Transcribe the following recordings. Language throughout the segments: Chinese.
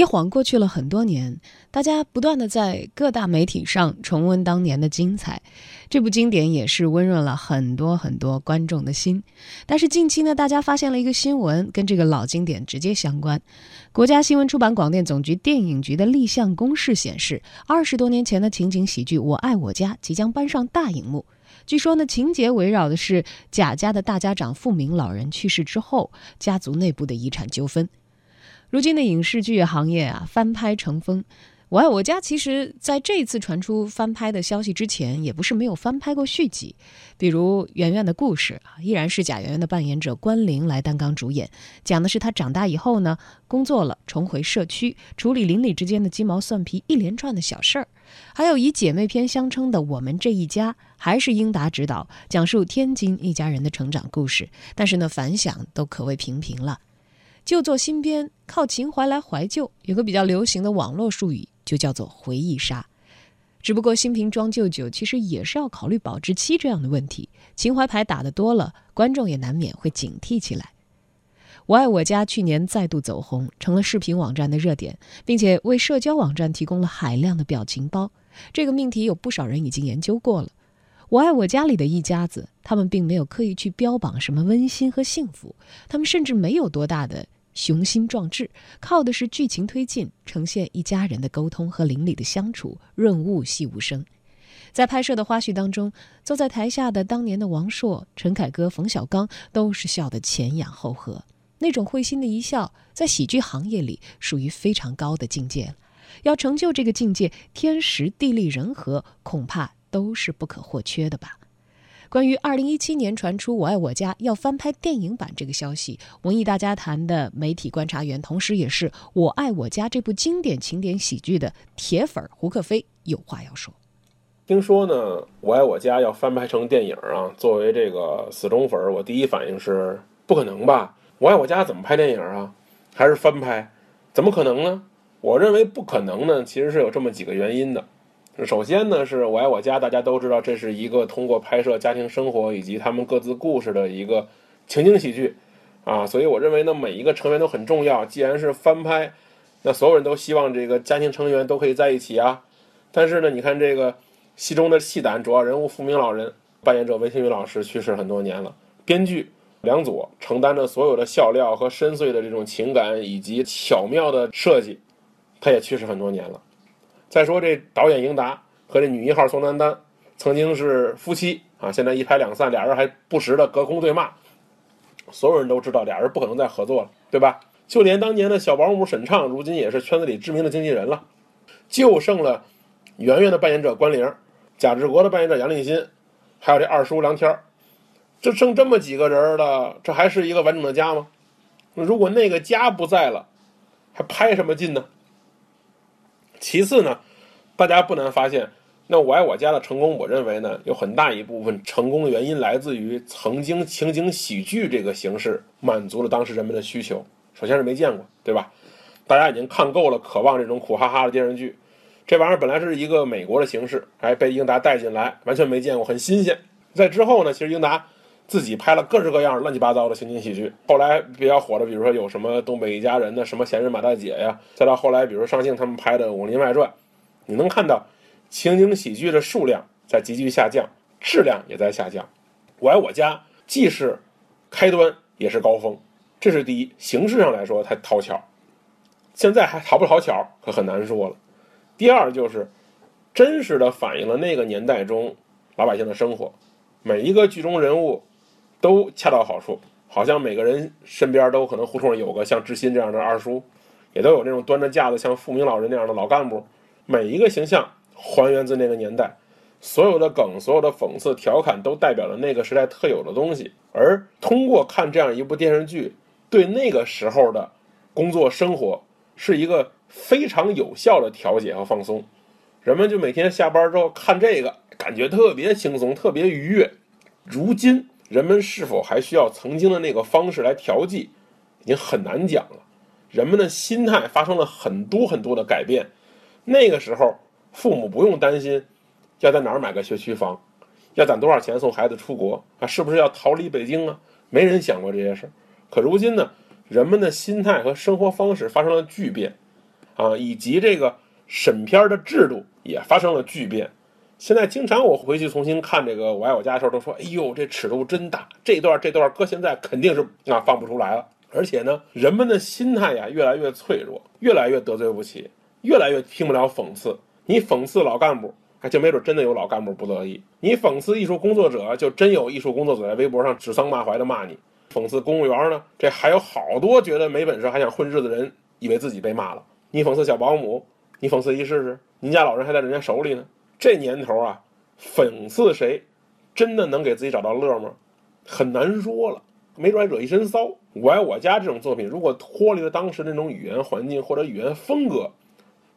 一晃过去了很多年，大家不断的在各大媒体上重温当年的精彩，这部经典也是温润了很多很多观众的心。但是近期呢，大家发现了一个新闻，跟这个老经典直接相关。国家新闻出版广电总局电影局的立项公示显示，二十多年前的情景喜剧《我爱我家》即将搬上大荧幕。据说呢，情节围绕的是贾家的大家长富明老人去世之后，家族内部的遗产纠纷。如今的影视剧行业啊，翻拍成风。我爱我家其实在这次传出翻拍的消息之前，也不是没有翻拍过续集，比如《圆圆的故事》啊，依然是贾圆圆的扮演者关凌来担纲主演，讲的是她长大以后呢，工作了，重回社区，处理邻里之间的鸡毛蒜皮一连串的小事儿。还有以姐妹篇相称的《我们这一家》，还是英达执导，讲述天津一家人的成长故事，但是呢，反响都可谓平平了。旧作新编，靠情怀来怀旧，有个比较流行的网络术语，就叫做回忆杀。只不过新瓶装旧酒，其实也是要考虑保质期这样的问题。情怀牌打得多了，观众也难免会警惕起来。我爱我家去年再度走红，成了视频网站的热点，并且为社交网站提供了海量的表情包。这个命题有不少人已经研究过了。我爱我家里的一家子，他们并没有刻意去标榜什么温馨和幸福，他们甚至没有多大的。雄心壮志，靠的是剧情推进，呈现一家人的沟通和邻里的相处，润物细无声。在拍摄的花絮当中，坐在台下的当年的王朔、陈凯歌、冯小刚都是笑得前仰后合，那种会心的一笑，在喜剧行业里属于非常高的境界。要成就这个境界，天时地利人和恐怕都是不可或缺的吧。关于二零一七年传出《我爱我家》要翻拍电影版这个消息，文艺大家谈的媒体观察员，同时也是《我爱我家》这部经典情典喜剧的铁粉胡克飞有话要说。听说呢，《我爱我家》要翻拍成电影啊！作为这个死忠粉，我第一反应是不可能吧？《我爱我家》怎么拍电影啊？还是翻拍？怎么可能呢？我认为不可能呢，其实是有这么几个原因的。首先呢，是我爱我家，大家都知道，这是一个通过拍摄家庭生活以及他们各自故事的一个情景喜剧，啊，所以我认为呢，每一个成员都很重要。既然是翻拍，那所有人都希望这个家庭成员都可以在一起啊。但是呢，你看这个戏中的戏胆主要人物富明老人扮演者韦新宇老师去世很多年了，编剧梁左承担着所有的笑料和深邃的这种情感以及巧妙的设计，他也去世很多年了。再说这导演英达和这女一号宋丹丹曾经是夫妻啊，现在一拍两散，俩人还不时的隔空对骂，所有人都知道俩人不可能再合作了，对吧？就连当年的小保姆沈畅，如今也是圈子里知名的经纪人了，就剩了圆圆的扮演者关凌，贾志国的扮演者杨立新，还有这二叔梁天儿，就剩这么几个人了，这还是一个完整的家吗？如果那个家不在了，还拍什么劲呢？其次呢，大家不难发现，那我爱我家的成功，我认为呢，有很大一部分成功的原因来自于曾经情景喜剧这个形式满足了当时人们的需求。首先是没见过，对吧？大家已经看够了，渴望这种苦哈哈的电视剧。这玩意儿本来是一个美国的形式，哎，被英达带进来，完全没见过，很新鲜。在之后呢，其实英达自己拍了各式各样乱七八糟的情景喜剧。后来比较火的，比如说有什么《东北一家人》的，什么《闲人马大姐》呀，再到后来，比如上镜他们拍的《武林外传》，你能看到情景喜剧的数量在急剧下降，质量也在下降。我爱我家既是开端，也是高峰，这是第一。形式上来说，它讨巧，现在还讨不讨巧可很难说了。第二就是真实的反映了那个年代中老百姓的生活，每一个剧中人物。都恰到好处，好像每个人身边都可能胡同有个像志新这样的二叔，也都有那种端着架子像富明老人那样的老干部。每一个形象还原自那个年代，所有的梗、所有的讽刺、调侃都代表了那个时代特有的东西。而通过看这样一部电视剧，对那个时候的工作生活是一个非常有效的调节和放松。人们就每天下班之后看这个，感觉特别轻松、特别愉悦。如今。人们是否还需要曾经的那个方式来调剂，已经很难讲了。人们的心态发生了很多很多的改变。那个时候，父母不用担心要在哪儿买个学区房，要攒多少钱送孩子出国啊，是不是要逃离北京啊？没人想过这些事儿。可如今呢，人们的心态和生活方式发生了巨变，啊，以及这个审片的制度也发生了巨变。现在经常我回去重新看这个《我爱我家》的时候，都说：“哎呦，这尺度真大！这段这段搁现在肯定是啊放不出来了。”而且呢，人们的心态呀越来越脆弱，越来越得罪不起，越来越听不了讽刺。你讽刺老干部，还就没准真的有老干部不乐意；你讽刺艺术工作者，就真有艺术工作者在微博上指桑骂槐的骂你。讽刺公务员呢，这还有好多觉得没本事还想混日子的人，以为自己被骂了。你讽刺小保姆，你讽刺一试试，您家老人还在人家手里呢。这年头啊，讽刺谁，真的能给自己找到乐吗？很难说了，没准还惹一身骚。我爱我家这种作品，如果脱离了当时那种语言环境或者语言风格，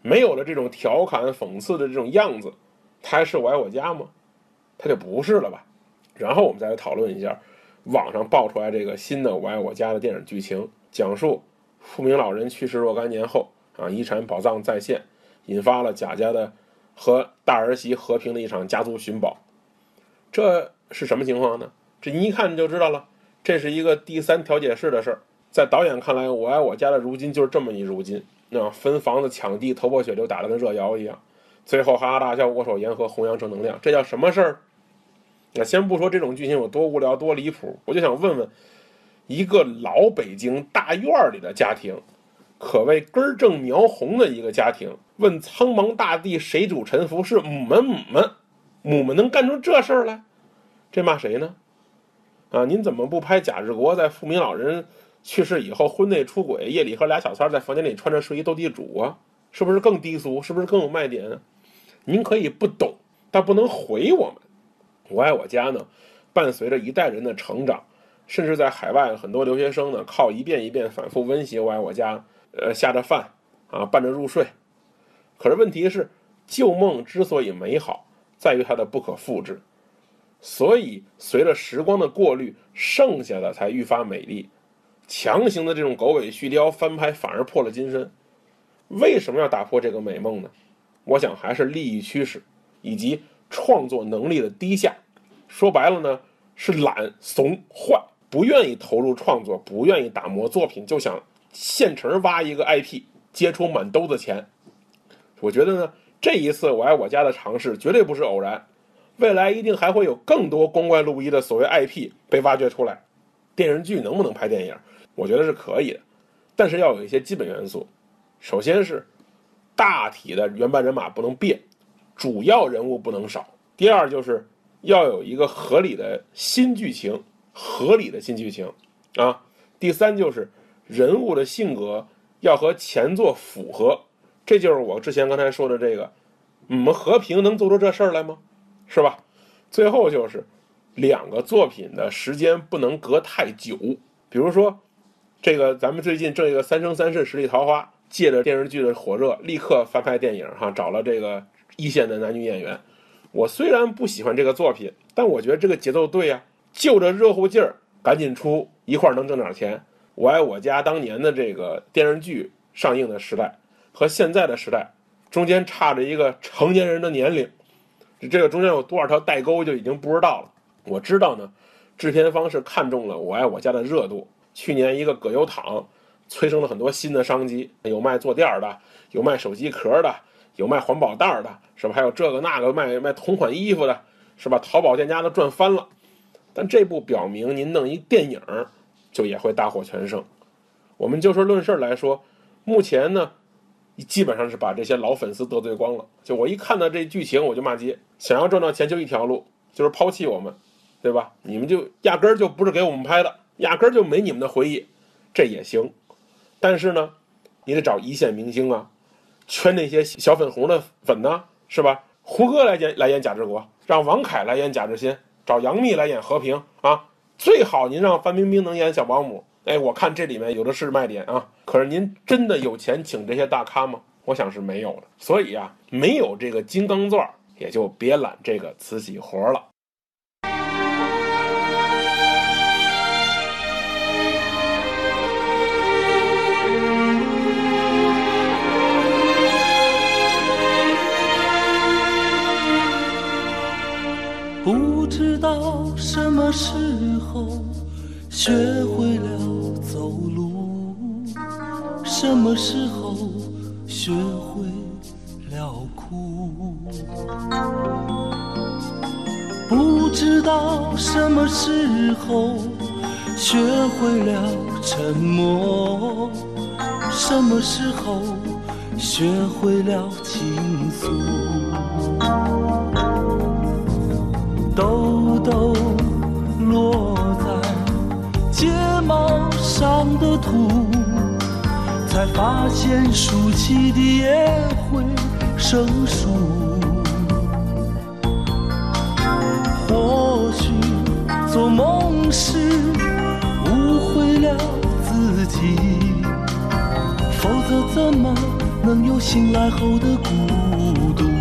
没有了这种调侃讽刺的这种样子，它还是我爱我家吗？它就不是了吧。然后我们再来讨论一下，网上爆出来这个新的我爱我家的电影剧情，讲述富明老人去世若干年后啊，遗产宝藏再现，引发了贾家的。和大儿媳和平的一场家族寻宝，这是什么情况呢？这你一看就知道了，这是一个第三调解室的事儿。在导演看来，我爱我家的如今就是这么一如今，那分房子抢地、头破血流，打得跟热窑一样，最后哈哈大笑、握手言和、弘扬正能量，这叫什么事儿？那先不说这种剧情有多无聊、多离谱，我就想问问，一个老北京大院里的家庭。可谓根正苗红的一个家庭。问苍茫大地谁主沉浮？是母们，母们，母们能干出这事儿来？这骂谁呢？啊，您怎么不拍贾志国在富民老人去世以后婚内出轨，夜里和俩小三在房间里穿着睡衣斗地主啊？是不是更低俗？是不是更有卖点？您可以不懂，但不能毁我们。我爱我家呢，伴随着一代人的成长，甚至在海外很多留学生呢，靠一遍一遍反复温习我爱我家。呃，下着饭，啊，伴着入睡。可是问题是，旧梦之所以美好，在于它的不可复制。所以，随着时光的过滤，剩下的才愈发美丽。强行的这种狗尾续貂翻拍，反而破了金身。为什么要打破这个美梦呢？我想还是利益驱使，以及创作能力的低下。说白了呢，是懒、怂、坏，不愿意投入创作，不愿意打磨作品，就想。现成挖一个 IP，接出满兜子钱。我觉得呢，这一次我爱我家的尝试绝对不是偶然，未来一定还会有更多光怪陆离的所谓 IP 被挖掘出来。电视剧能不能拍电影？我觉得是可以的，但是要有一些基本元素。首先是大体的原班人马不能变，主要人物不能少。第二就是要有一个合理的新剧情，合理的新剧情啊。第三就是。人物的性格要和前作符合，这就是我之前刚才说的这个。我们和平能做出这事儿来吗？是吧？最后就是两个作品的时间不能隔太久。比如说，这个咱们最近这个《三生三世十里桃花》，借着电视剧的火热，立刻翻拍电影哈，找了这个一线的男女演员。我虽然不喜欢这个作品，但我觉得这个节奏对呀，就着热乎劲儿，赶紧出一块儿能挣点钱。我爱我家当年的这个电视剧上映的时代和现在的时代中间差着一个成年人的年龄，这个中间有多少条代沟就已经不知道了。我知道呢，制片方是看中了我爱我家的热度。去年一个葛优躺催生了很多新的商机，有卖坐垫的，有卖手机壳的，有卖环保袋的，是吧？还有这个那个卖卖同款衣服的，是吧？淘宝店家都赚翻了。但这部表明您弄一电影。就也会大获全胜。我们就事论事来说，目前呢，基本上是把这些老粉丝得罪光了。就我一看到这剧情，我就骂街。想要赚到钱，就一条路，就是抛弃我们，对吧？你们就压根儿就不是给我们拍的，压根儿就没你们的回忆，这也行。但是呢，你得找一线明星啊，圈那些小粉红的粉呢，是吧？胡歌来演来演贾志国，让王凯来演贾志新，找杨幂来演和平啊。最好您让范冰冰能演小保姆，哎，我看这里面有的是卖点啊。可是您真的有钱请这些大咖吗？我想是没有的。所以啊，没有这个金刚钻，也就别揽这个慈禧活了。不不知道什么时候学会了走路，什么时候学会了哭。不知道什么时候学会了沉默，什么时候学会了倾诉。抖抖落在睫毛上的土，才发现竖起的也会生疏。或许做梦时误会了自己，否则怎么能有醒来后的孤独？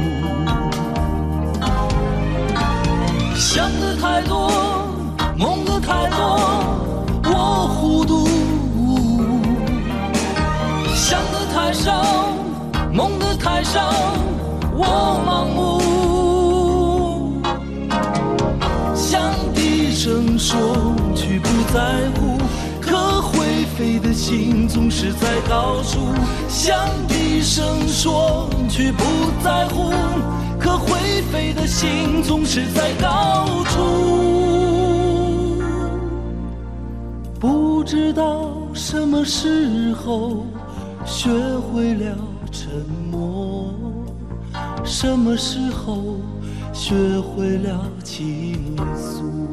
想的太多，梦的太多，我糊涂；想的太少，梦的太少，我盲目。想低声说，却不在乎，飞的心总是在高处。想低声说，却不在乎。可会飞的心总是在高处，不知道什么时候学会了沉默，什么时候学会了倾诉。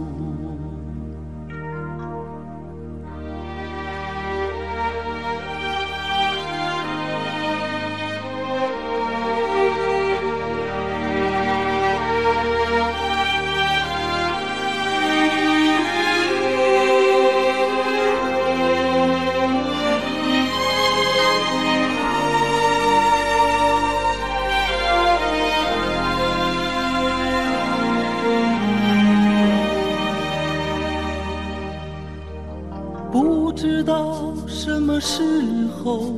知道什么时候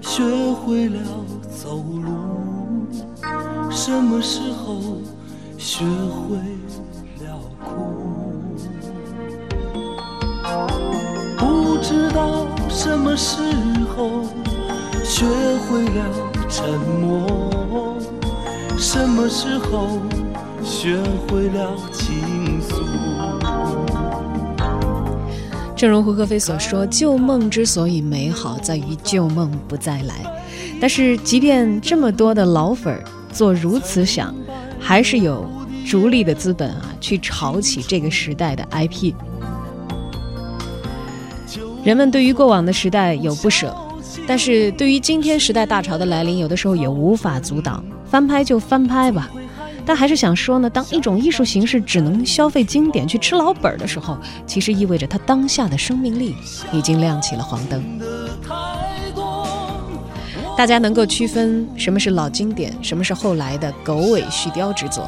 学会了走路，什么时候学会了哭。不知道什么时候学会了沉默，什么时候学会了寂寞正如胡可飞所说，旧梦之所以美好，在于旧梦不再来。但是，即便这么多的老粉儿做如此想，还是有逐利的资本啊，去炒起这个时代的 IP。人们对于过往的时代有不舍，但是对于今天时代大潮的来临，有的时候也无法阻挡。翻拍就翻拍吧。但还是想说呢，当一种艺术形式只能消费经典去吃老本的时候，其实意味着它当下的生命力已经亮起了黄灯。大家能够区分什么是老经典，什么是后来的狗尾续貂之作。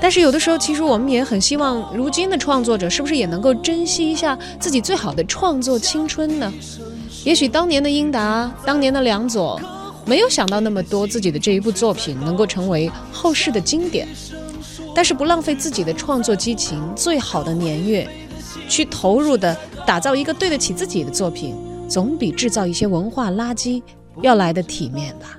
但是有的时候，其实我们也很希望，如今的创作者是不是也能够珍惜一下自己最好的创作青春呢？也许当年的英达，当年的梁左。没有想到那么多，自己的这一部作品能够成为后世的经典，但是不浪费自己的创作激情，最好的年月，去投入的打造一个对得起自己的作品，总比制造一些文化垃圾要来的体面吧。